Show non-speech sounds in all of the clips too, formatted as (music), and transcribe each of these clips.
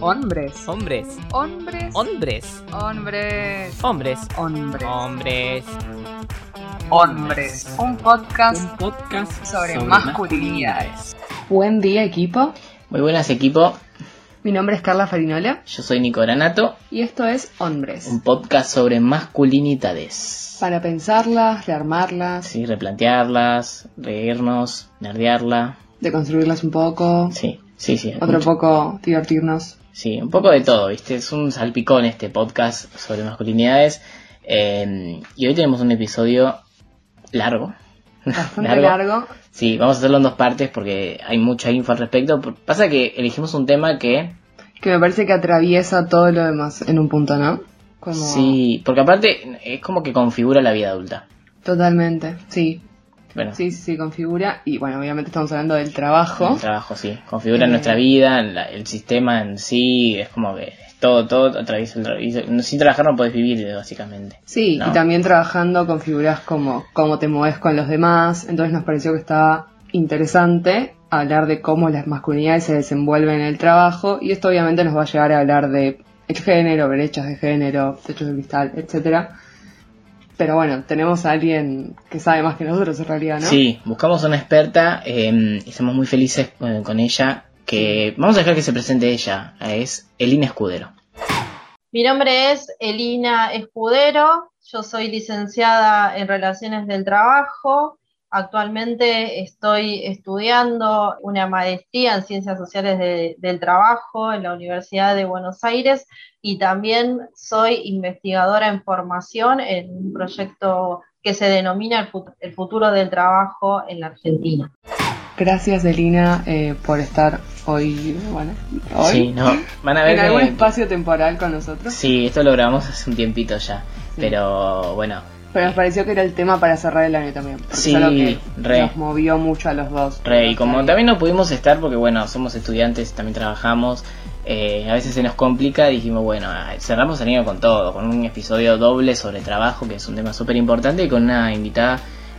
Hombres. Hombres. Hombres. Hombres. Hombres. Hombres. Hombres. Hombres. Hombres. Un podcast Un podcast sobre masculinidades. Buen día equipo, Muy buenas equipo. mi nombre es Carla Farinola Yo soy Nico Granato. y esto es Hombres. Un podcast sobre masculinidades. Para pensarlas, rearmarlas, Sí, replantearlas, reírnos, nerdearla. deconstruirlas un poco, Sí, sí, sí. otro mucho. poco divertirnos. Sí, un poco de todo, ¿viste? Es un salpicón este podcast sobre masculinidades. Eh, y hoy tenemos un episodio largo. Bastante (laughs) largo. Sí, vamos a hacerlo en dos partes porque hay mucha info al respecto. Pasa que elegimos un tema que que me parece que atraviesa todo lo demás en un punto, ¿no? Como... Sí, porque aparte es como que configura la vida adulta. Totalmente, sí. Bueno, Sí, sí, sí, configura. Y bueno, obviamente estamos hablando del trabajo. el trabajo, sí. Configura Eh. nuestra vida, la- el sistema en sí, es como que es todo, todo atraviesa el trabajo. Sin trabajar no podés vivir, básicamente. Sí, No. y también trabajando configuras como cómo te mueves con los demás. Entonces nos pareció que estaba interesante hablar de cómo las masculinidades se desenvuelven en el trabajo. Y esto obviamente nos va a llevar a hablar de el género, brechas de género, techos de cristal, etcétera. Pero bueno, tenemos a alguien que sabe más que nosotros en realidad, ¿no? Sí, buscamos una experta eh, y estamos muy felices eh, con ella. Que vamos a dejar que se presente ella. Es Elina Escudero. Mi nombre es Elina Escudero, yo soy licenciada en Relaciones del Trabajo. Actualmente estoy estudiando una maestría en Ciencias Sociales de- del Trabajo en la Universidad de Buenos Aires y también soy investigadora en formación en un proyecto que se denomina el fut- el futuro del trabajo en la Argentina. Gracias, Elina, eh, por estar hoy, bueno, hoy Sí, no. Van a ver (laughs) en algún que- espacio temporal con nosotros. Sí, esto lo grabamos hace un tiempito ya. Sí. Pero bueno, Pero nos pareció que era el tema para cerrar el año también. Porque Sí, es algo que re. nos movió mucho a los dos. Re, y como también no pudimos estar porque bueno, somos estudiantes, también trabajamos, eh, a veces se nos complica, dijimos bueno, ah, cerramos el año con todo, con un episodio doble sobre trabajo, que es un tema súper importante, y con una invitada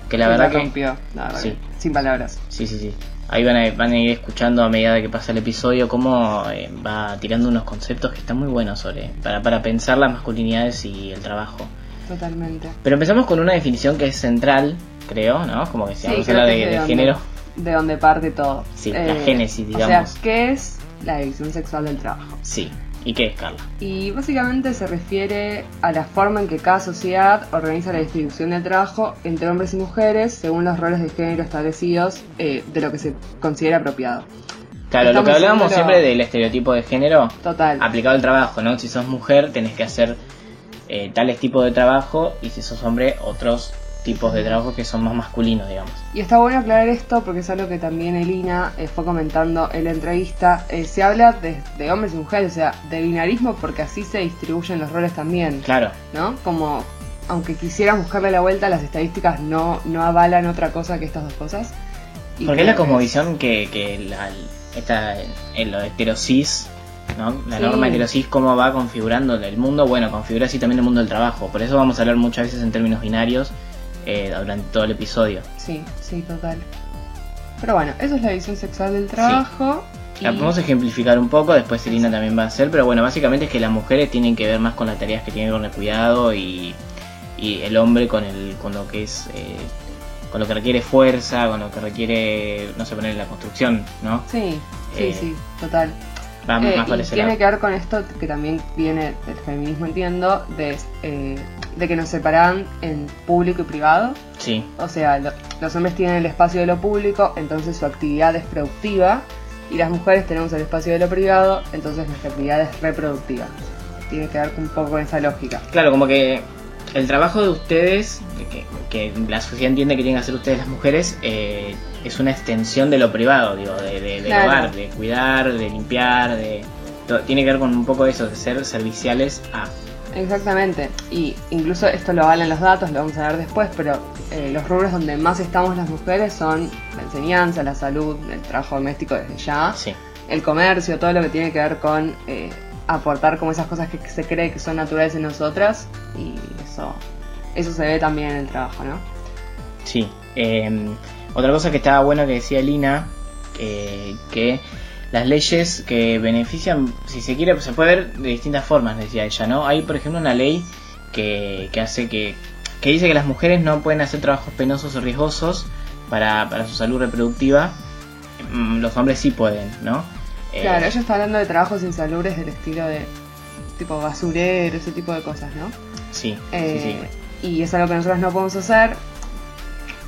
que la Sí, verdad que... rompió, la verdad Sí. sin palabras. Sí, sí, sí. Ahí van a, van a ir escuchando a medida de que pasa el episodio cómo eh, va tirando unos conceptos que están muy buenos sobre para, para pensar las masculinidades y el trabajo. Totalmente. Pero empezamos con una definición que es central, creo, ¿no? Como que si Sí, vamos a creo hablar que de, de de donde- género. De donde parte todo. Eh, Sí, la génesis, O digamos. sea, ¿qué es la división sexual del trabajo? Sí. ¿Y qué es, Carla? Y básicamente se refiere a la forma en que cada sociedad organiza la distribución del trabajo entre hombres y mujeres según los roles de género establecidos eh, de lo que se considera apropiado. Claro, lo que hablábamos siempre del estereotipo de género Total. aplicado al trabajo, ¿no? Si sos mujer tenés que hacer eh, tales tipos de trabajo y si sos hombre otros tipos de trabajo que son más masculinos, digamos. Y está bueno aclarar esto porque es algo que también Elina eh, fue comentando en la entrevista. Eh, se habla de, de hombres y mujeres, o sea, de binarismo porque así se distribuyen los roles también, Claro, ¿no? Como, aunque quisieran buscarle la vuelta, las estadísticas no, no avalan otra cosa que estas dos cosas. Y porque es la cosmovisión que, que la, esta, en lo heterosis, ¿no? La Sí. norma heterosis, cómo va configurando el mundo, bueno, configura así también el mundo del trabajo. Por eso vamos a hablar muchas veces en términos binarios eh, durante todo el episodio. Sí, sí, total. Pero bueno, eso es la visión sexual del trabajo. y- La podemos ejemplificar un poco, después Selina también va a hacer, pero bueno, básicamente es que las mujeres tienen que ver más con las tareas que tienen con el cuidado y, y el hombre con el con lo que es eh, con lo que requiere fuerza, con lo que requiere, no sé, poner la construcción, ¿no? Sí, sí, Eh, sí, total. Eh, más y tiene que ver con esto que también viene del feminismo, entiendo, de, eh, de que nos separan en público y privado. Sí, O sea, lo- los hombres tienen el espacio de lo público, entonces su actividad es productiva, y las mujeres tenemos el espacio de lo privado, entonces nuestra actividad es reproductiva. Tiene que ver un poco con esa lógica. claro, como que el trabajo de ustedes, que, que la sociedad entiende que tienen que hacer ustedes las mujeres, eh, es una extensión de lo privado, digo, de, de- del Claro. hogar, de cuidar, de limpiar, de... Tiene que ver con un poco de eso, de ser serviciales a... Exactamente, y incluso esto lo avalan los datos, lo vamos a ver después, pero eh, los rubros donde más estamos las mujeres son la enseñanza, la salud, el trabajo doméstico desde ya, Sí. el comercio, todo lo que tiene que ver con eh, aportar como esas cosas que se cree que son naturales en nosotras, y eso, eso se ve también en el trabajo, ¿no? Sí. eh, otra cosa que estaba bueno que decía Lina, eh, que las leyes que benefician, si se quiere, se puede ver de distintas formas, decía ella, ¿no? Hay, por ejemplo, una ley que, que hace que, que dice que las mujeres no pueden hacer trabajos penosos o riesgosos para, para su salud reproductiva. Mm, Los hombres sí pueden, ¿no? Eh, Claro, ella está hablando de trabajos insalubres del estilo de tipo basurero, ese tipo de cosas, ¿no? Sí, sí, Eh, sí. Y es algo que nosotros no podemos hacer.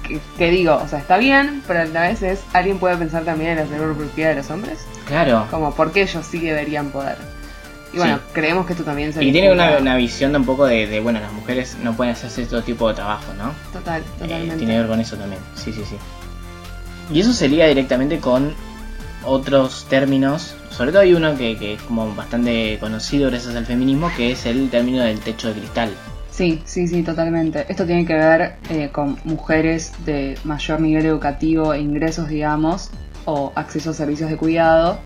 Que, que digo, o sea, está bien, pero a la vez es, ¿alguien puede pensar también en la reproductiva de los hombres? Claro. Como, ¿por qué ellos sí deberían poder? Y bueno, Sí. creemos que esto también se Y tiene una, una visión de un poco de, de, bueno, las mujeres no pueden hacer cierto tipo de trabajo, ¿no? Total, Eh, totalmente. tiene que ver con eso también, sí, sí, sí. Y eso se liga directamente con otros términos, sobre todo hay uno que, que es como bastante conocido gracias al feminismo, que es el término del techo de cristal. Sí, sí, sí, totalmente. Esto tiene que ver eh, con mujeres de mayor nivel educativo e ingresos, digamos, o acceso a servicios de cuidado,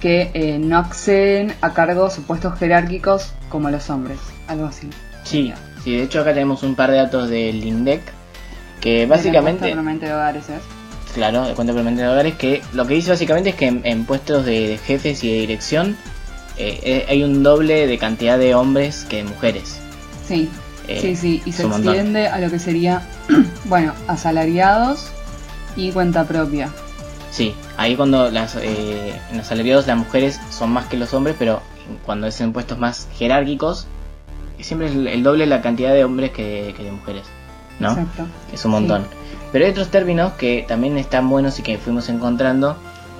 que eh, no acceden a cargos o puestos jerárquicos como los hombres, algo así. Sí, sí, de hecho acá tenemos un par de datos del INDEC, que básicamente... de hogares, ¿eh? Claro, de cuenta permanente de hogares, que lo que dice básicamente es que en, en puestos de, de jefes y de dirección eh, eh, hay un doble de cantidad de hombres que de mujeres. Sí, Eh, sí, sí, y se montón. extiende a lo que sería, (clears throat) bueno, asalariados y cuenta propia. Sí, ahí cuando las, eh, en los salariados las mujeres son más que los hombres, pero cuando es en puestos más jerárquicos, siempre es el, el doble la cantidad de hombres que, que de mujeres, ¿no? Exacto. Es un montón. Sí. Pero hay otros términos que también están buenos y que fuimos encontrando,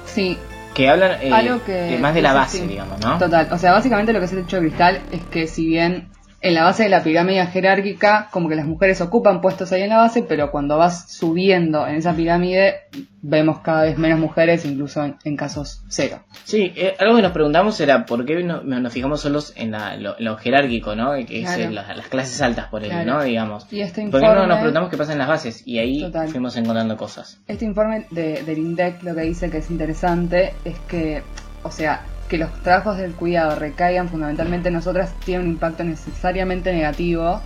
Sí, que hablan eh, Algo que de- más de la base, digamos, ¿no? Total, o sea, básicamente lo que es el techo de cristal es que si bien en la base de la pirámide jerárquica, como que las mujeres ocupan puestos ahí en la base, pero cuando vas subiendo en esa pirámide, vemos cada vez menos mujeres, incluso en, en casos cero. Sí, eh, algo que nos preguntamos era por qué no- nos fijamos solos en la- lo, lo jerárquico, ¿no? Que es Claro. eh, las, las clases altas, por él, Claro. ¿no? Digamos. Y este ¿Por informe, qué no nos preguntamos qué pasa en las bases? Y ahí Total. fuimos encontrando cosas. este informe de, del INDEC lo que dice que es interesante es que, o sea, que los trabajos del cuidado recaigan fundamentalmente en nosotras tiene un impacto necesariamente negativo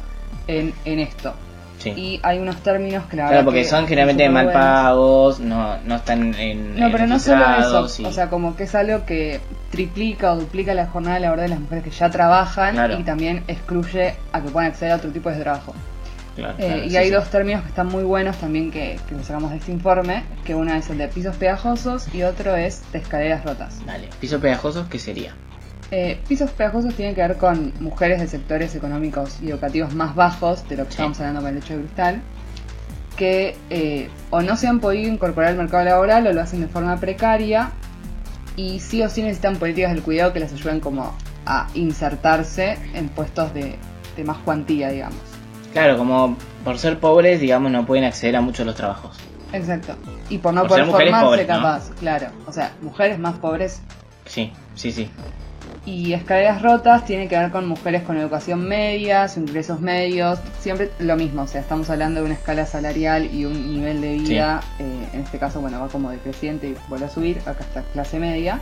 en, en esto. Sí. Y hay unos términos que la Claro, porque que son generalmente mal pagos, no, no están en. No, pero no solo eso, o sea, como que es algo que triplica o duplica la jornada laboral de las mujeres que ya trabajan Claro. y también excluye a que puedan acceder a otro tipo de trabajo. Claro, Eh, y sí, hay sí. dos términos que están muy buenos también que, que sacamos de este informe, que uno es el de pisos pegajosos y otro es de escaleras rotas. Dale, piso pegajosos, ¿qué sería? Eh, pisos pegajosos tienen que ver con mujeres de sectores económicos y educativos más bajos de lo que Sí. estamos hablando con el hecho de cristal, que eh, o no se han podido incorporar al mercado laboral o lo hacen de forma precaria y sí o sí necesitan políticas del cuidado que les ayuden como a insertarse en puestos de, de más cuantía, digamos. Claro, como por ser pobres, digamos, no pueden acceder a muchos de los trabajos. Exacto. Y por no Por formarse capaz, claro. O sea, mujeres más pobres Sí, sí, sí. Y escaleras rotas tiene que ver con mujeres con educación media, sus ingresos medios, siempre lo mismo, o sea, estamos hablando de una escala salarial y un nivel de vida, eh, en este caso, bueno, va como decreciente y vuelve a subir, acá está clase media,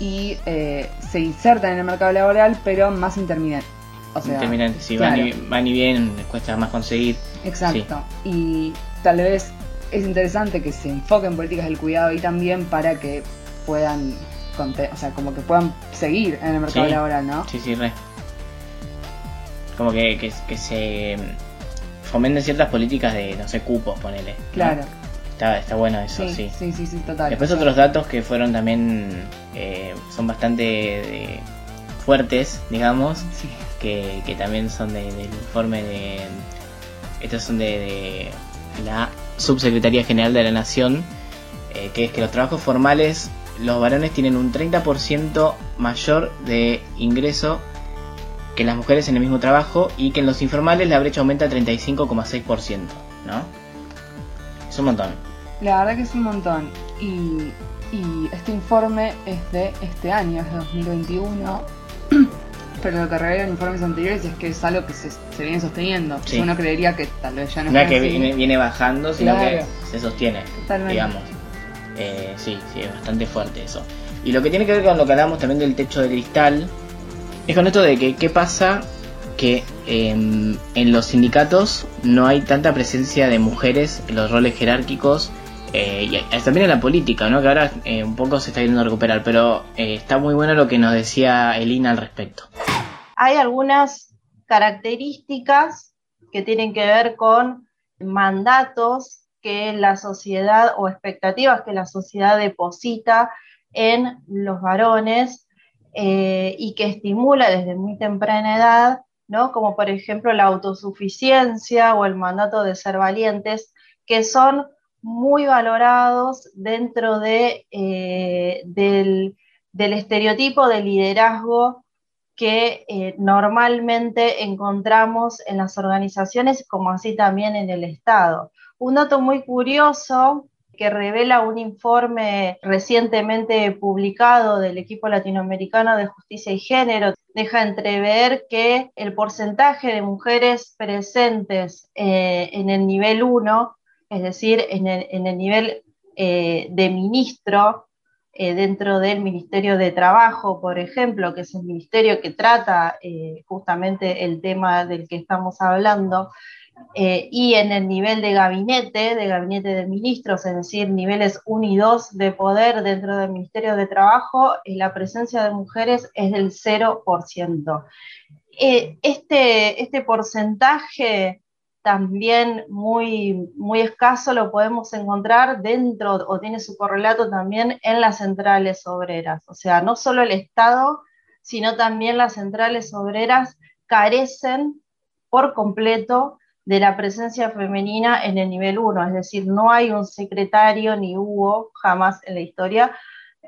y eh, se insertan en el mercado laboral, pero más intermitente. O sea, si claro. van, y, van y vienen, les cuesta más conseguir. Exacto. Y tal vez es interesante que se enfoquen políticas del cuidado ahí también para que puedan, o sea, como que puedan seguir en el mercado Sí. laboral, ¿no? Sí, sí, re. Como que, que, que se fomenten ciertas políticas de, no sé, cupos, ponele. ¿no? Claro. Está, está bueno eso, Sí, sí. sí, sí, total. Después otros datos que fueron también, eh, son bastante eh, fuertes, digamos, Sí, que, también son de- del informe de... Estos son de, la Subsecretaría General de la Nación, eh, que es que los trabajos formales, los varones tienen un 30% mayor de ingreso que las mujeres en el mismo trabajo y que en los informales la brecha aumenta a 35,6%, ¿no? Es un montón. la verdad que es un montón. Y, y este informe es de este año, es de 2021. Pero lo que revelan informes anteriores es que es algo que se, se viene sosteniendo. Sí. Uno creería que tal vez ya no No es que así. viene, viene bajando, sino Claro. que se sostiene, Totalmente. digamos. Eh, sí, sí, es bastante fuerte eso. Y lo que tiene que ver con lo que hablamos también del techo de cristal, es con esto de que qué pasa que em, en los sindicatos no hay tanta presencia de mujeres en los roles jerárquicos eh, y también en la política, ¿no? Que ahora eh, un poco se está yendo a recuperar, pero eh, está muy bueno lo que nos decía Elina al respecto. Hay algunas características que tienen que ver con mandatos que la sociedad o expectativas que la sociedad deposita en los varones y que estimula desde muy temprana edad, ¿no? como por ejemplo la autosuficiencia o el mandato de ser valientes, que son muy valorados dentro de, eh, del, estereotipo de liderazgo que eh, normalmente encontramos en las organizaciones como así también en el Estado. Un dato muy curioso que revela un informe recientemente publicado del equipo latinoamericano de justicia y género, deja entrever que el porcentaje de mujeres presentes eh, en el nivel 1 es decir, en el, nivel eh, de ministro eh, dentro del Ministerio de Trabajo, por ejemplo, que es el ministerio que trata eh, justamente el tema del que estamos hablando, y en el nivel de gabinete, de gabinete de ministros, es decir, niveles 1 y 2 de poder dentro del Ministerio de Trabajo, la presencia de mujeres es del 0%. este, este porcentaje también muy, muy escaso lo podemos encontrar dentro, o tiene su correlato también en las centrales obreras. O sea, no solo el Estado, sino también las centrales obreras carecen por completo de la presencia femenina en el nivel 1, es decir, no hay un secretario ni hubo jamás en la historia.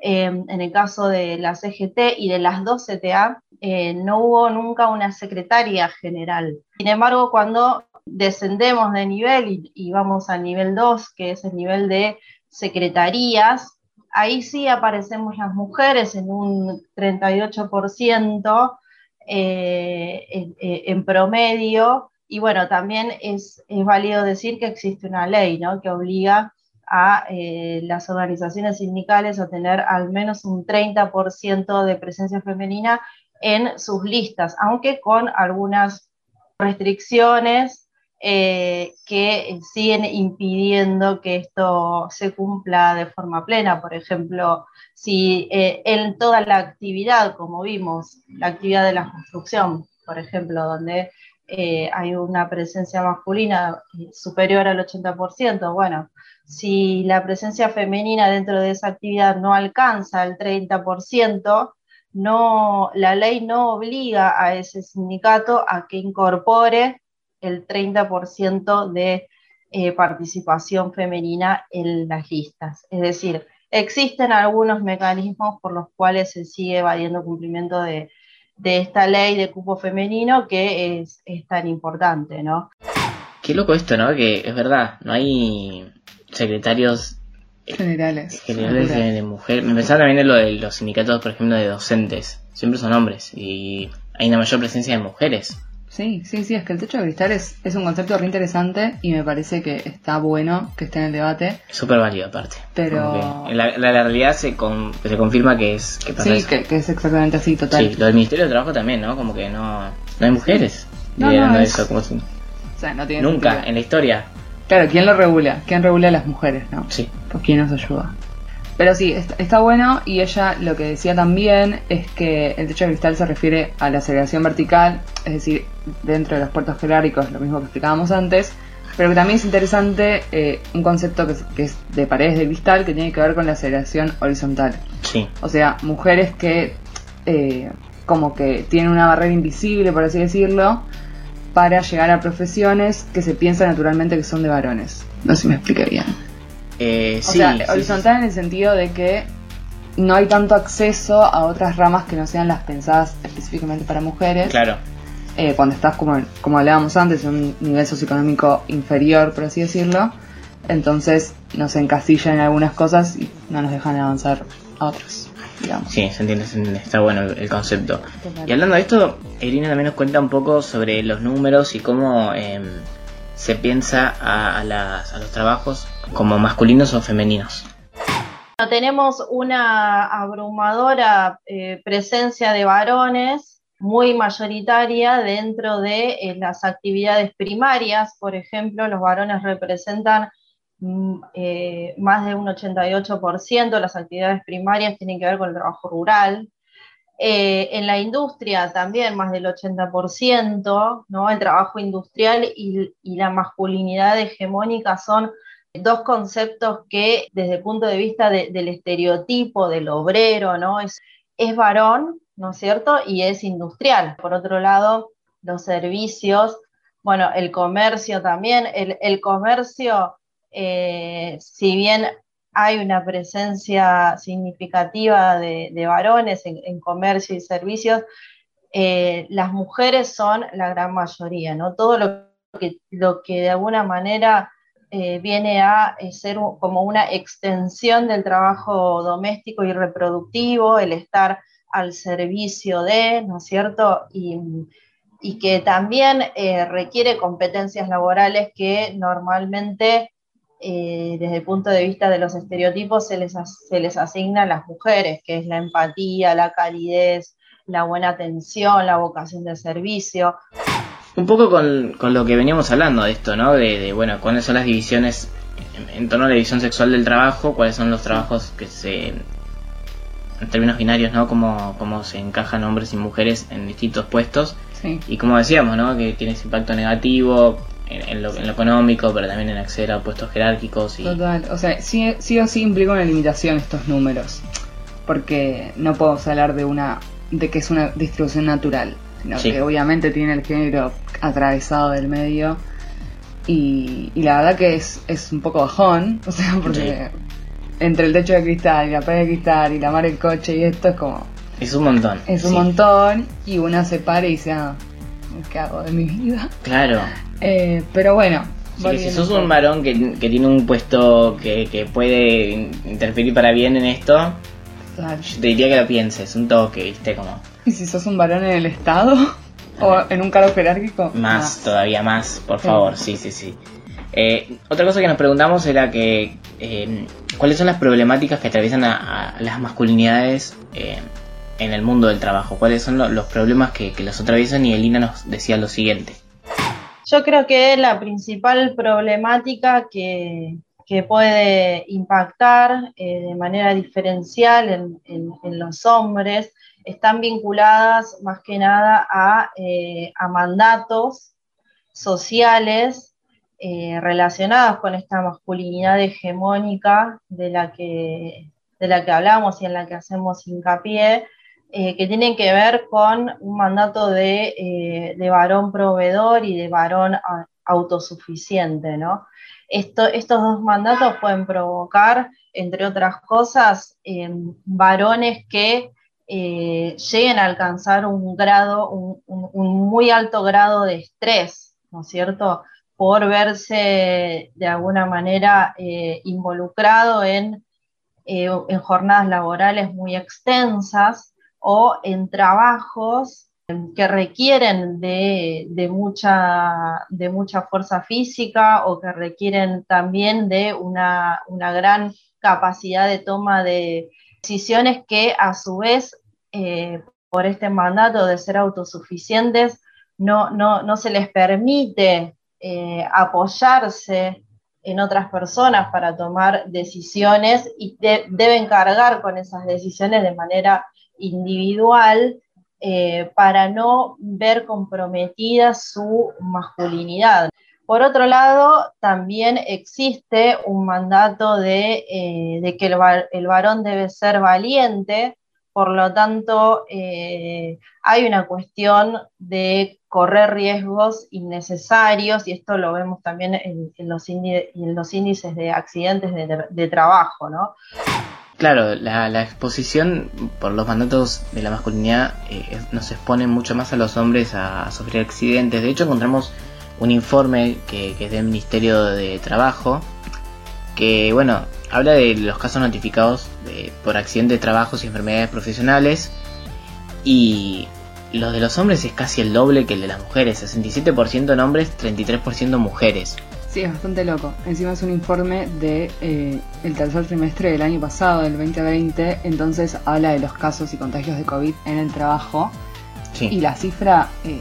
Eh, en el caso de la CGT y de las dos CTA, eh, no hubo nunca una secretaria general. Sin embargo, cuando descendemos de nivel y, vamos al nivel 2, que es el nivel de secretarías, ahí sí aparecemos las mujeres en un 38% eh, eh, en, promedio. Y bueno, también es, válido decir que existe una ley ¿no? que obliga a eh, las organizaciones sindicales a tener al menos un 30% de presencia femenina en sus listas, aunque con algunas restricciones eh, que siguen impidiendo que esto se cumpla de forma plena. Por ejemplo, si eh, en toda la actividad, como vimos, la actividad de la construcción, por ejemplo, donde eh, hay una presencia masculina superior al 80%, bueno, si la presencia femenina dentro de esa actividad no alcanza el 30%, no, la ley no obliga a ese sindicato a que incorpore el 30% de eh, participación femenina en las listas. Es decir, existen algunos mecanismos por los cuales se sigue evadiendo cumplimiento de, esta ley de cupo femenino que es, tan importante, ¿no? Qué loco esto, ¿no? Que es verdad, no hay secretarios generales, generales de, mujer. Me pensaba también en lo de los sindicatos, por ejemplo, de docentes. Siempre son hombres y hay una mayor presencia de mujeres. Sí, sí, sí, es que el techo de cristal es, un concepto re interesante y me parece que está bueno que esté en el debate. Súper válido aparte. Pero... La, la, realidad se, se confirma que es que Sí, que, es exactamente así, total. Sí, lo del Ministerio de Trabajo también, ¿no? Como que no, no hay mujeres no, no, eso. Como o sea, no tiene Nunca, en la historia. Claro, ¿quién lo regula? ¿Quién regula a las mujeres, no? Sí. Pues quién nos ayuda. Pero sí, está, bueno y ella lo que decía también es que el techo de cristal se refiere a la segregación vertical, es decir, dentro de los puertos jerárquicos, lo mismo que explicábamos antes, pero que también es interesante eh, un concepto que es, de paredes de cristal que tiene que ver con la segregación horizontal. Sí. O sea, mujeres que eh, como que tienen una barrera invisible, por así decirlo, para llegar a profesiones que se piensa naturalmente que son de varones. No sé si me expliqué bien. Eh, o sea, horizontal en el sentido de que no hay tanto acceso a otras ramas que no sean las pensadas específicamente para mujeres. Claro. Eh, cuando estás, como, como hablábamos antes, en un nivel socioeconómico inferior, por así decirlo, entonces nos encasillan en algunas cosas y no nos dejan avanzar a otras. Digamos. Sí, se entiende, está bueno el, concepto. Y hablando de esto, Irina también nos cuenta un poco sobre los números y cómo em, se piensa a, los trabajos como masculinos o femeninos. Tenemos una abrumadora eh, presencia de varones muy mayoritaria dentro de eh, las actividades primarias. Por ejemplo, los varones representan mm, eh, más de un 88% de las actividades primarias tienen que ver con el trabajo rural. En la industria también más del 80%, ¿no? El trabajo industrial y la masculinidad hegemónica son dos conceptos que desde el punto de vista de- del estereotipo del obrero, ¿no? Es, es varón, ¿no es cierto? Y es industrial. Por otro lado, los servicios, bueno, el comercio también, el, el comercio, eh, si bien hay una presencia significativa de, de varones en, en comercio y servicios, eh, las mujeres son la gran mayoría, ¿no? Todo lo que, lo que de alguna manera eh, viene a eh, ser como una extensión del trabajo doméstico y reproductivo, el estar al servicio de, ¿no es cierto? Y, y que también eh, requiere competencias laborales que normalmente, desde el punto de vista de los estereotipos, se les, se les asigna a las mujeres, que es la empatía, la calidez, la buena atención, la vocación de servicio. Un poco con, con lo que veníamos hablando de esto, ¿no? De, de, bueno, cuáles son las divisiones en, en torno a la división sexual del trabajo, cuáles son los trabajos que se, en términos binarios, ¿no? Cómo, cómo se encajan hombres y mujeres en distintos puestos. Sí. Y como decíamos, ¿no? Que tiene ese impacto negativo en, en lo, en lo económico, pero también en acceder a puestos jerárquicos y... Total, o sea, sí, sí o sí implica una limitación estos números, porque no podemos hablar de una de que es una distribución natural, sino Sí. que obviamente tiene el género atravesado del medio y, y la verdad que es, es un poco bajón, (laughs) o sea, porque entre el techo de cristal y la pared de cristal y la mar del coche y esto es como Es un montón. es un sí. montón y una se para y dice, ah, ¿qué hago de mi vida? Claro. Eh, pero bueno, Así que si sos un varón que, que tiene un puesto que, que puede in- interferir para bien en esto, Claro. yo te diría que lo pienses, un toque, ¿viste? Como ¿Y si sos un varón en el Estado? (laughs) ¿O en un cargo jerárquico? más, todavía más, por favor, sí, sí, sí. Eh, otra cosa que nos preguntamos era que eh, cuáles son las problemáticas que atraviesan a, a las masculinidades eh, en el mundo del trabajo, cuáles son lo- los problemas que, que los atraviesan y Elina nos decía lo siguiente. Yo creo que la principal problemática que, que puede impactar eh, de manera diferencial en, en- en los hombres están vinculadas más que nada a, eh, a mandatos sociales eh, relacionados con esta masculinidad hegemónica de la que, de la que hablamos y en la que hacemos hincapié, eh, que tienen que ver con un mandato de, de varón proveedor y de varón autosuficiente, ¿no? Esto- estos dos mandatos pueden provocar, entre otras cosas, varones que eh, lleguen a alcanzar un grado, un, muy alto grado de estrés, ¿no es cierto? Por verse de alguna manera eh, involucrado en, eh, en jornadas laborales muy extensas o en trabajos que requieren de, de mucha, de mucha fuerza física o que requieren también de una, una gran capacidad de toma de decisiones que a su vez, eh, por este mandato de ser autosuficientes, no, no, no se les permite eh, apoyarse en otras personas para tomar decisiones y de- deben cargar con esas decisiones de manera individual eh, para no ver comprometida su masculinidad. Por otro lado, también existe un mandato de, eh, que el, va- el varón debe ser valiente, por lo tanto, eh, hay una cuestión de correr riesgos innecesarios, y esto lo vemos también en, los, índices de accidentes de, trabajo, ¿no? Claro, la, exposición por los mandatos de la masculinidad eh, nos expone mucho más a los hombres a sufrir accidentes. De hecho, encontramos un informe que, que es del Ministerio de Trabajo que, bueno, habla de los casos notificados de- por accidentes de trabajos y enfermedades profesionales y los de los hombres es casi el doble que el de las mujeres, 67% en hombres, 33% mujeres. Sí, es bastante loco. Encima es un informe de eh, el tercer trimestre del año pasado, del 2020, entonces habla de los casos y contagios de COVID en el trabajo Sí. y la cifra, eh,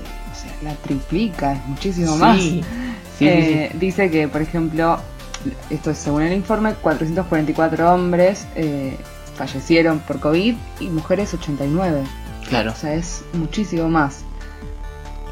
la triplica, es muchísimo Sí. más. Sí, sí, sí. Eh, Dice que, por ejemplo, esto es según el informe, 444 hombres eh, fallecieron por COVID y mujeres 89. Claro. O sea, es muchísimo más.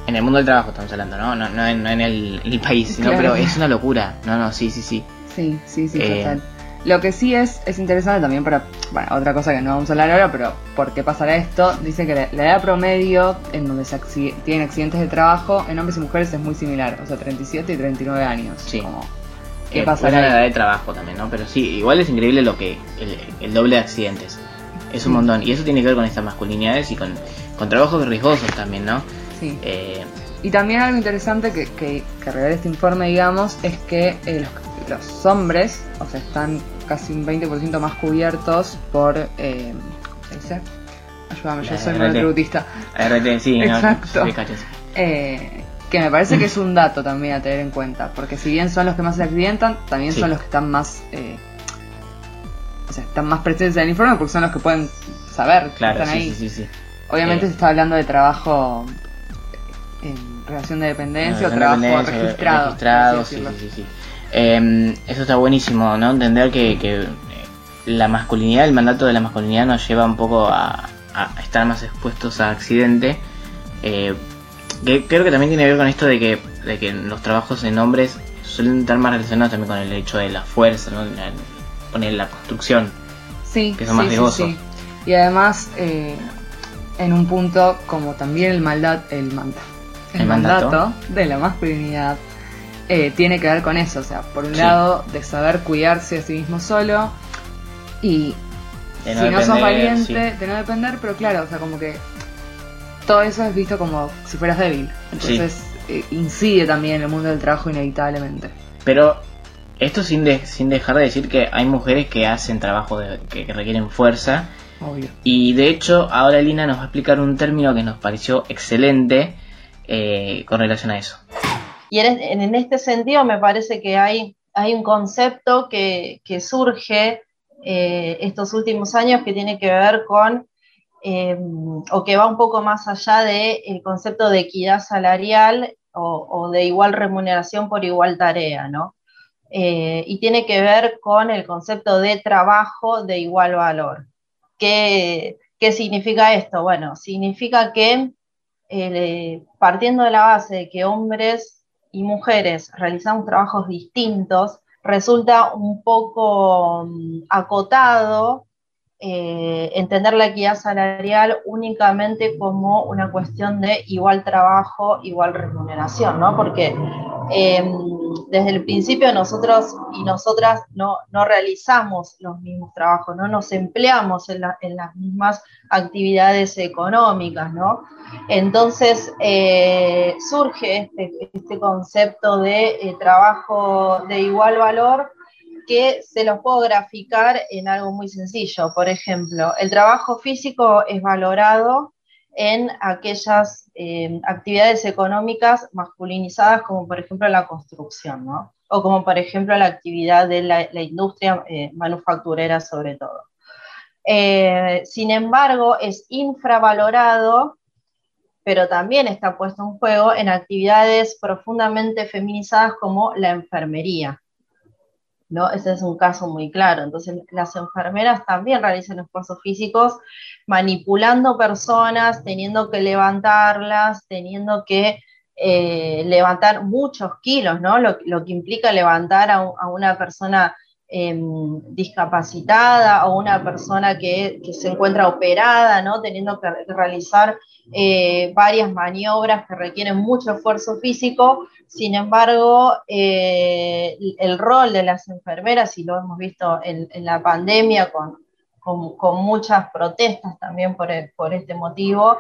En el mundo del trabajo estamos hablando, ¿no? No, no, en, no en el, el país, sino, (laughs) Claro. pero es una locura. No, no, sí, sí, sí. Sí, sí, sí, Eh. total. Lo que sí es, es interesante también para, bueno, otra cosa que no vamos a hablar ahora, pero ¿por qué pasará esto? Dice que la, la edad promedio en donde se tienen accidentes de trabajo en hombres y mujeres es muy similar, o sea, 37 y 39 años. Sí. Como, ¿Qué Eh, pasará una edad de trabajo también, ¿no? Pero sí, igual es increíble lo que. El, el doble de accidentes. Es un montón. Y eso tiene que ver con estas masculinidades y con, con trabajos riesgosos también, ¿no? Sí. Eh, Y también algo interesante que, que, que revela este informe, digamos, es que eh, los, los hombres, o sea, están casi un 20% más cubiertos por... Eh, ¿Cómo se dice? Ayúdame, yo soy monotributista. RT, sí, Exacto. Eh, que me parece que es un dato también a tener en cuenta, porque si bien son los que más se accidentan, también Sí. son los que están más... eh, o sea, están más presentes en el informe porque son los que pueden saber que Claro, están sí, ahí. sí, sí. Obviamente Eh. se está hablando de trabajo en relación de dependencia o de trabajo dependencia, registrado. registrado, sí, sí, sí. Eh, eso está buenísimo, ¿no? Entender que, que, eh, la masculinidad, el mandato de la masculinidad nos lleva un poco a, a estar más expuestos a accidente. Eh, que creo que también tiene que ver con esto de que, de que los trabajos en hombres suelen estar más relacionados también con el hecho de la fuerza, ¿no? La- poner la construcción. Sí, Que son más sí, sí. Y además, eh, en un punto como también el maldad, el, manda- el El mandato. mandato de la masculinidad eh, tiene que ver con eso. O sea, por un Sí. lado, de saber cuidarse a sí mismo solo y no si no sos valiente, sí. de no depender, pero claro, o sea, como que todo eso es visto como si fueras débil. Entonces, eh, incide también en el mundo del trabajo inevitablemente. Pero esto sin, de- sin dejar de decir que hay mujeres que hacen trabajo de- que- que requieren fuerza. Obvio. Y de hecho, ahora Lina nos va a explicar un término que nos pareció excelente eh, con relación a eso. Y en, en este sentido me parece que hay, hay un concepto que, que surge eh, estos últimos años que tiene que ver con, eh, o que va un poco más allá del concepto de equidad salarial o, de igual remuneración por igual tarea, ¿no? Eh, y tiene que ver con el concepto de trabajo de igual valor. ¿Qué, qué significa esto? Bueno, significa que partiendo de la base de que hombres y mujeres realizamos trabajos distintos, resulta un poco mm, acotado eh, entender la equidad salarial únicamente como una cuestión de igual trabajo, igual remuneración, ¿no? Porque eh, desde el principio nosotros y nosotras no, no realizamos los mismos trabajos, no nos empleamos en, la- en las mismas actividades económicas, ¿no? Entonces eh, surge este, este concepto de eh, trabajo de igual valor que se los puedo graficar en algo muy sencillo. Por ejemplo, el trabajo físico es valorado en aquellas eh, actividades económicas masculinizadas, como por ejemplo la construcción, ¿no? O como por ejemplo la actividad de la, la industria eh, manufacturera sobre todo. Eh, sin embargo, es infravalorado, pero también está puesto en juego en actividades profundamente feminizadas como la enfermería. ¿No? Ese es un caso muy claro. Entonces, las enfermeras también realizan esfuerzos físicos manipulando personas, teniendo que levantarlas, teniendo que eh, levantar muchos kilos, ¿no? Lo, lo que implica levantar a, a una persona eh, discapacitada o una persona que, se encuentra operada, ¿no? Teniendo que realizar eh, varias maniobras que requieren mucho esfuerzo físico. Sin embargo, eh, el rol de las enfermeras, y lo hemos visto en, la pandemia con, con, muchas protestas también por, el, por este motivo,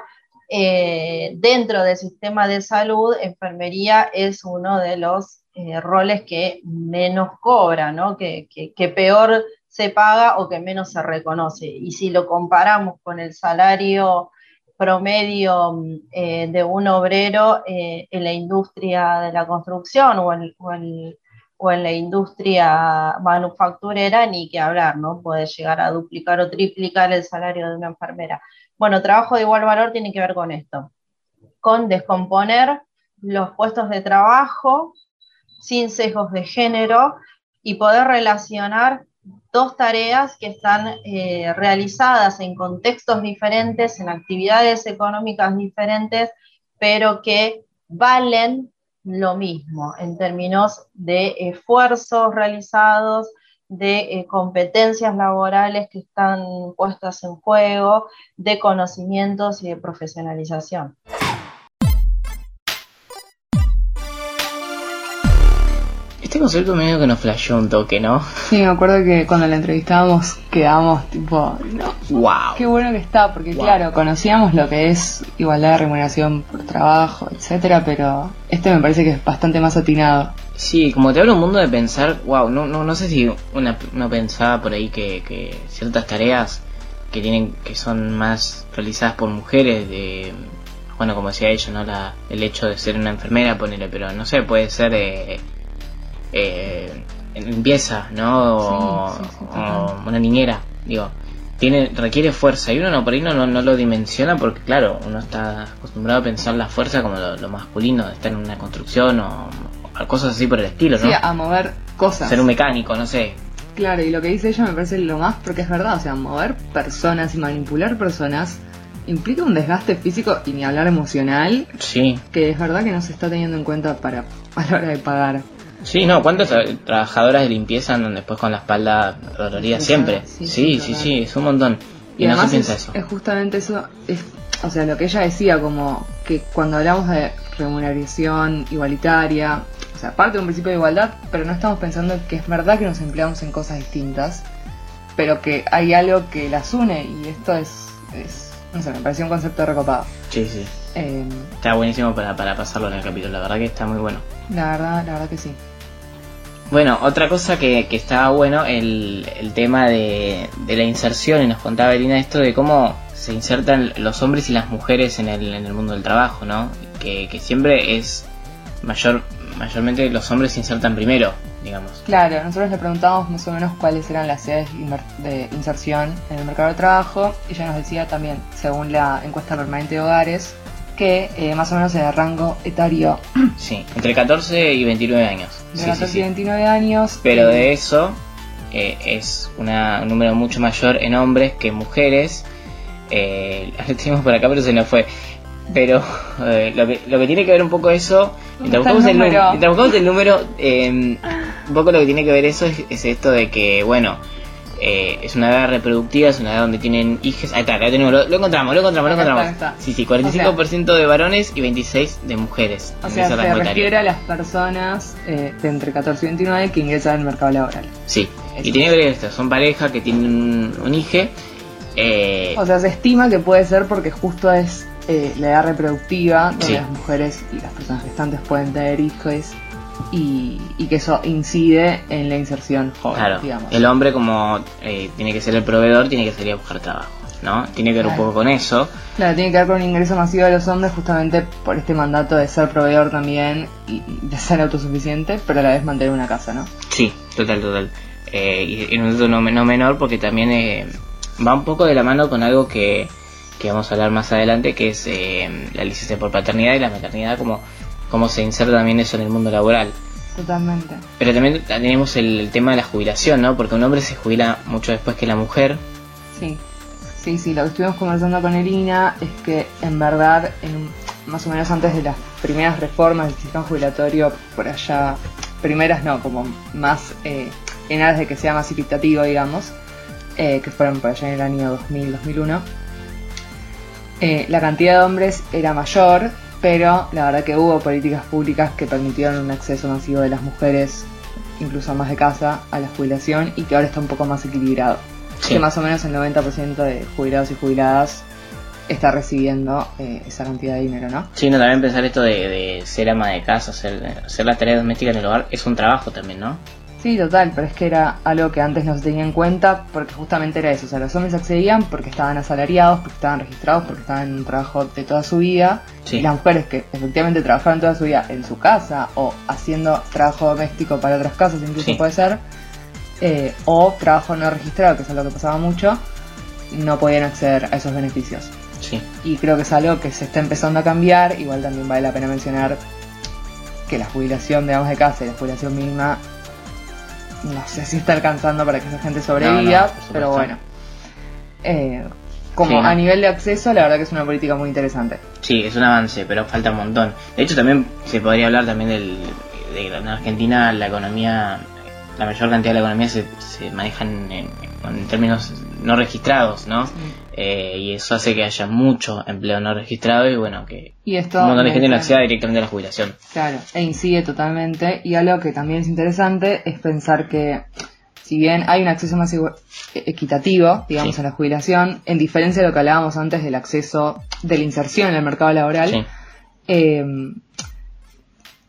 eh, dentro del sistema de salud, enfermería es uno de los eh, roles que menos cobra, ¿no? que, que, peor se paga o que menos se reconoce. Y si lo comparamos con el salario promedio eh, de un obrero eh, en la industria de la construcción o en, o, en, o en, la industria manufacturera, ni que hablar, ¿no? Puede llegar a duplicar o triplicar el salario de una enfermera. Bueno, trabajo de igual valor tiene que ver con esto, con descomponer los puestos de trabajo sin sesgos de género y poder relacionar dos tareas que están eh, realizadas en contextos diferentes, en actividades económicas diferentes, pero que valen lo mismo en términos de esfuerzos realizados, de eh, competencias laborales que están puestas en juego, de conocimientos y de profesionalización. Este concepto medio que nos flasheó un toque, ¿no? Sí, me acuerdo que cuando la entrevistábamos quedábamos tipo, no, ¡Wow! qué bueno que está, porque Wow. claro, conocíamos lo que es igualdad de remuneración por trabajo, etcétera, pero este me parece que es bastante más atinado. Sí, como te hablo un mundo de pensar, wow, no, no, no sé si una, uno pensaba por ahí que, que ciertas tareas que tienen que son más realizadas por mujeres, de, bueno, como decía ella, ¿no? La, el hecho de ser una enfermera, ponele, pero no sé, puede ser eh, eh, en limpieza, ¿no? O, Sí, sí, sí, o total. una niñera, digo. Tiene, requiere fuerza y uno no, por ahí no, no, no lo dimensiona porque claro, uno está acostumbrado a pensar la fuerza como lo, lo masculino, de estar en una construcción o, o cosas así por el estilo, ¿no? Sí, a mover cosas. Ser un mecánico, no sé. Claro, y lo que dice ella me parece lo más porque es verdad, o sea, mover personas y manipular personas implica un desgaste físico y ni hablar emocional, Sí, que es verdad que no se está teniendo en cuenta para (laughs) a la hora de pagar. Sí, no, ¿cuántas tra- trabajadoras de limpieza andan después con la espalda dolorida siempre? sí, Sí, sí, es un montón. Y, Y, no se piensa es, eso. es justamente eso, es, o sea, lo que ella decía, como que cuando hablamos de remuneración igualitaria, o sea, parte de un principio de igualdad, pero no estamos pensando que es verdad que nos empleamos en cosas distintas, pero que hay algo que las une y esto es, es no sé, me pareció un concepto recopado. Sí, sí. Eh, Está buenísimo para, para pasarlo en el capítulo, la verdad que está muy bueno. la verdad, la verdad que sí. Bueno, otra cosa que, que estaba bueno, el, el tema de, de la inserción, y nos contaba Elina esto de cómo se insertan los hombres y las mujeres en el, en el mundo del trabajo, ¿no? Que, que siempre es mayor, mayormente los hombres se insertan primero, digamos. Claro, nosotros le preguntamos más o menos cuáles eran las edades de inserción en el mercado de trabajo y ella nos decía también, según la encuesta permanente de hogares, que eh, más o menos en el rango etario (clears throat) Sí, entre 14 y 29 años. Sí, sí, 14 sí. y 29 años. Pero eh, de eso eh, es una- un número mucho mayor en hombres que en mujeres. Eh, (laughs) lo tenemos por acá, pero se nos fue. Pero (laughs) eh, lo, que, lo que tiene que ver un poco eso, ¿Dónde mientras el buscamos el, número? el número, eh, un poco lo que tiene que ver eso es, es esto de que, bueno, eh, es una edad reproductiva, es una edad donde tienen hijos. Ahí está, acá tenemos, lo, lo encontramos, lo encontramos, lo está, encontramos. está. Sí, sí, 45% de varones y 26% de mujeres. O sea, se refiere a las personas eh, de entre 14 y 29 que ingresan al mercado laboral. Sí, Eso. y tiene que ver esto, son pareja que tienen un, un hijo. Eh, O sea, se estima que puede ser porque justo es eh, la edad reproductiva donde Sí. las mujeres y las personas gestantes pueden tener hijos y, y que eso incide en la inserción joven, claro, digamos. el hombre como eh, tiene que ser el proveedor, tiene que salir a buscar trabajo, ¿no? Tiene que ver un poco con eso. Claro, tiene que ver con un ingreso masivo de los hombres justamente por este mandato de ser proveedor también y de ser autosuficiente, pero a la vez mantener una casa, ¿no? Sí, total, total. Eh, y en un dato no, no menor porque también eh, va un poco de la mano con algo que, que vamos a hablar más adelante, que es eh, la licencia por paternidad y la maternidad, como, cómo se inserta también eso en el mundo laboral. Totalmente. Pero también tenemos el, el tema de la jubilación, ¿no? Porque un hombre se jubila mucho después que la mujer. Sí, sí, sí, lo que estuvimos conversando con Elina es que en verdad, en- más o menos antes de las primeras reformas del sistema jubilatorio, por allá, primeras no, como más eh, en aras de que sea más equitativo, digamos, eh, que fueron por allá en el año 2000-2001, eh, la cantidad de hombres era mayor, pero la verdad que hubo políticas públicas que permitieron un acceso masivo de las mujeres, incluso más de casa, a la jubilación y que ahora está un poco más equilibrado Sí. que más o menos el 90% de jubilados y jubiladas está recibiendo eh, esa cantidad de dinero, ¿no? Sí, no, también pensar esto de, de ser ama de casa, hacer, hacer las tareas domésticas en el hogar, es un trabajo también, ¿no? Sí, total, pero es que era algo que antes no se tenía en cuenta porque justamente era eso, o sea, los hombres accedían porque estaban asalariados, porque estaban registrados, porque estaban en un trabajo de toda su vida, Sí. y las mujeres que efectivamente trabajaban toda su vida en su casa o haciendo trabajo doméstico para otras casas, incluso Sí. puede ser, eh, o trabajo no registrado, que es algo que pasaba mucho, no podían acceder a esos beneficios. Sí. y creo que es algo que se está empezando a cambiar. Igual también vale la pena mencionar que la jubilación de amos de casa y la jubilación mínima no sé si está alcanzando para que esa gente sobreviva, No, no, pero bueno. Eh, como Sí, ¿no? a nivel de acceso, la verdad que es una política muy interesante. Sí, es un avance, pero falta un montón. De hecho, también se podría hablar también del, de que en Argentina la economía, la mayor cantidad de la economía se, se maneja en, en- en términos no registrados, ¿no? Eh, y eso hace que haya mucho empleo no registrado y bueno, que Y esto un montón de gente no acceda directamente a la jubilación. Claro, e incide totalmente. Y algo que también es interesante es pensar que, si bien hay un acceso más equitativo, digamos, Sí. a la jubilación, en diferencia de lo que hablábamos antes del acceso, de la inserción en el mercado laboral, Sí, eh,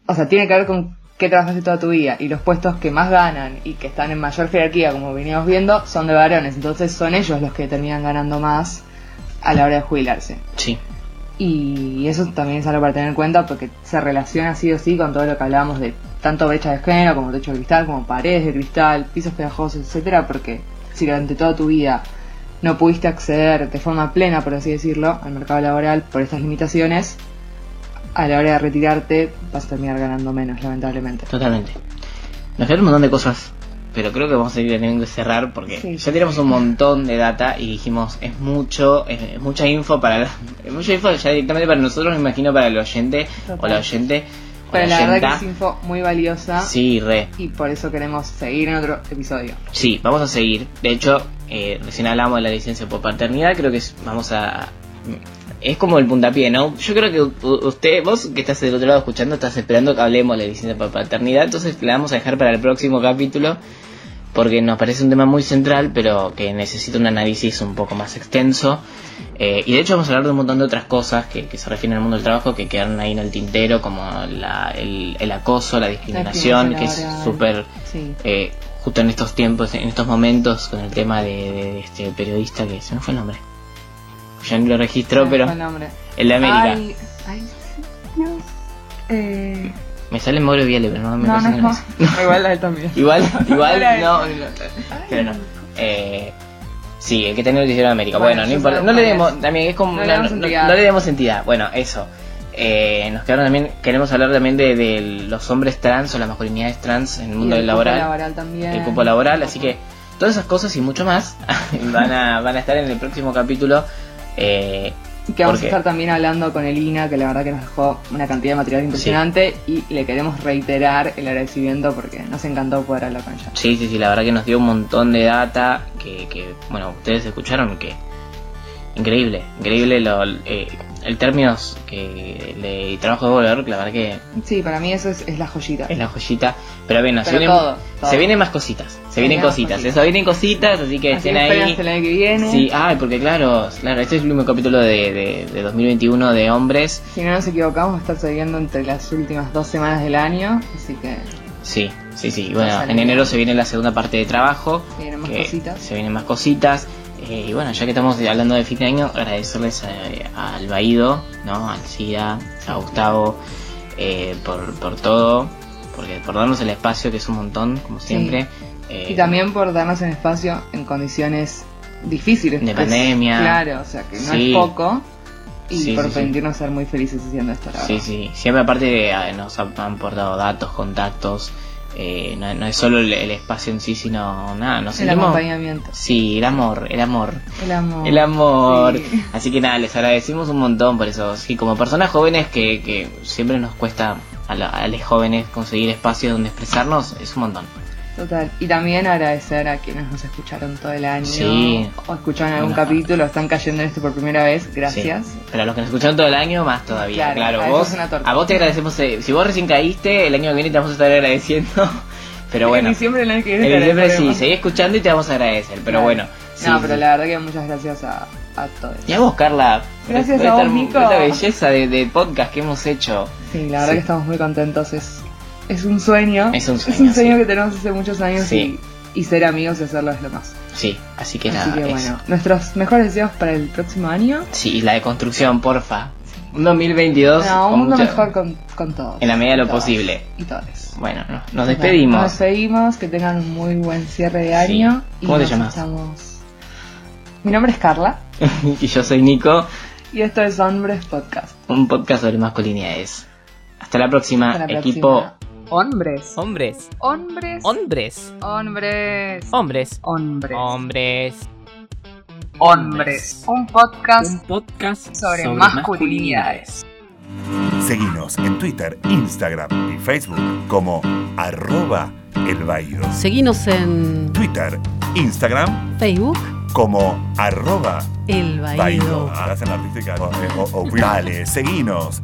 o sea, tiene que ver con qué trabajaste toda tu vida. Y los puestos que más ganan y que están en mayor jerarquía, como veníamos viendo, son de varones. Entonces son ellos los que terminan ganando más a la hora de jubilarse. sí, Y eso también es algo para tener en cuenta porque se relaciona sí o sí con todo lo que hablábamos de tanto brecha de género como techo de cristal, como paredes de cristal, pisos pegajosos, etcétera, porque si durante toda tu vida no pudiste acceder de forma plena, por así decirlo, al mercado laboral por estas limitaciones, a la hora de retirarte vas a terminar ganando menos, lamentablemente. totalmente. Nos quedan un montón de cosas, pero creo que vamos a ir teniendo que cerrar porque Sí. ya tenemos un montón de data y dijimos, es mucho, es, es mucha info para la- es mucha info ya directamente para nosotros, me imagino para el oyente o la oyente. Pero la la verdad que es info muy valiosa Sí, re. y por eso queremos seguir en otro episodio. Sí, vamos a seguir. De hecho, eh, recién hablamos de la licencia por paternidad, creo que es- vamos a... Es como el puntapié, ¿no? Yo creo que usted, vos que estás del otro lado escuchando, estás esperando que hablemos de la licencia por paternidad, entonces la vamos a dejar para el próximo capítulo, porque nos parece un tema muy central, pero que necesita un análisis un poco más extenso. Eh, y de hecho vamos a hablar de un montón de otras cosas que, que se refieren al mundo del trabajo, que quedaron ahí en el tintero, como la- el, el acoso, la discriminación, que es súper. Sí. eh, justo en estos tiempos, en estos momentos, con el tema de, de este periodista que se me fue el nombre. Ya ni lo registró, pero el de América. Ay, ay, Dios. Eh, Me sale Mauro Viale, pero no me no, no, no. Igual la de también. (laughs) Igual, igual, él. no, no, pero no. Eh, sí, el que tenía el noticiero de América. Bueno, Bueno, no importa. No le demos, también es como. No No, le demos no- entidad. no le demos entidad. Bueno, eso. Eh, nos quedaron también, queremos hablar también de, de los hombres trans o las masculinidades trans en el mundo Y el laboral. cupo laboral también. el cupo laboral, así que todas esas cosas y mucho más (laughs) van a, van a estar en el próximo capítulo. Eh, que vamos porque- a estar también hablando con el INA, que la verdad que nos dejó una cantidad de material impresionante y le queremos reiterar el agradecimiento porque nos encantó poder hablar con ella. sí, sí, sí, la verdad que nos dio un montón de data que, que bueno, ustedes escucharon que increíble, increíble lo, eh, el términos que de trabajo de Goldberg, la verdad que Sí, para mí eso es, es la joyita. es la joyita, pero bueno, se Pero vienen, todo, todo. se vienen más cositas, se, Se vienen cositas, cositas. eso vienen cositas, así que Así estén ahí. el año que viene. Sí, ay, porque claro, claro, este es el último capítulo de, de, de 2021 de hombres. Si no nos equivocamos, va a estar saliendo entre las últimas dos semanas del año, así que Sí, sí, sí. Bueno, en enero se viene la segunda parte de trabajo. se vienen más cositas. Se vienen más cositas. Eh, y bueno, ya que estamos hablando de fin de año, agradecerles a- al Baído, ¿no? Al SIDA, a Gustavo, eh, por, por todo, porque por darnos el espacio, que es un montón, como siempre. Eh, Y también por darnos un espacio en condiciones difíciles. De pues, pandemia. Claro, o sea que no Sí. es poco. Y Sí, por permitirnos ser muy felices haciendo esto, la Sí, sí. Siempre aparte eh, nos han han aportado datos, contactos. Eh, no, no es solo el, el espacio en sí, sino nada. Nos El sentimos... acompañamiento. Sí, el amor, el amor. El amor. El amor. Sí. (laughs) Así que nada, les agradecemos un montón por eso. Sí, como personas jóvenes que, que siempre nos cuesta a, la- a los jóvenes conseguir espacios donde expresarnos, es un montón. Total. Y también agradecer a quienes nos escucharon todo el año. Sí. O escucharon algún Ajá. capítulo, están cayendo en este por primera vez. Gracias. Sí. Pero a los que nos escucharon todo el año, más todavía. Claro, Claro, a vos, a vos te agradecemos. eh, si vos recién caíste, el año que viene te vamos a estar agradeciendo. (laughs) Pero bueno, En diciembre del año que en viene. te diciembre sí, seguí escuchando y te vamos a agradecer. Pero Claro. bueno. sí, no, pero sí. la verdad que muchas gracias a, a todos. Y a vos, Carla. Gracias por a vos, esta- Nico. por Esta belleza de, de podcast que hemos hecho. Sí, la verdad que estamos muy contentos. Es, es un sueño. Es un sueño, sí. que tenemos hace muchos años Sí. y, y ser amigos y hacerlo es lo más. Sí, así que Así nada. que eso. bueno, nuestros mejores deseos para el próximo año. Sí, y la de construcción, porfa. Un 2022. No, un mundo mejor con, con todos. En la medida de lo todos. posible. Y todos. Bueno, no- nos despedimos. Nos despedimos, que tengan un muy buen cierre de año. y ¿Cómo te nos llamas? escuchamos- Mi nombre es Carla (laughs) y yo soy Nico, y esto es Hombres Podcast. un podcast sobre masculinidades. Hasta la próxima, Hasta la equipo próxima. Hombres. Hombres. Hombres. Hombres. Hombres. Hombres. Hombres. Hombres. Hombres. Un podcast Un podcast sobre, masculinidades. Seguinos en Twitter, Instagram y Facebook como arroba el Baído. Seguinos en Twitter, Instagram Facebook, como arroba El Baído. Baído. Hacen la artística. O- o- o- Dale, seguinos.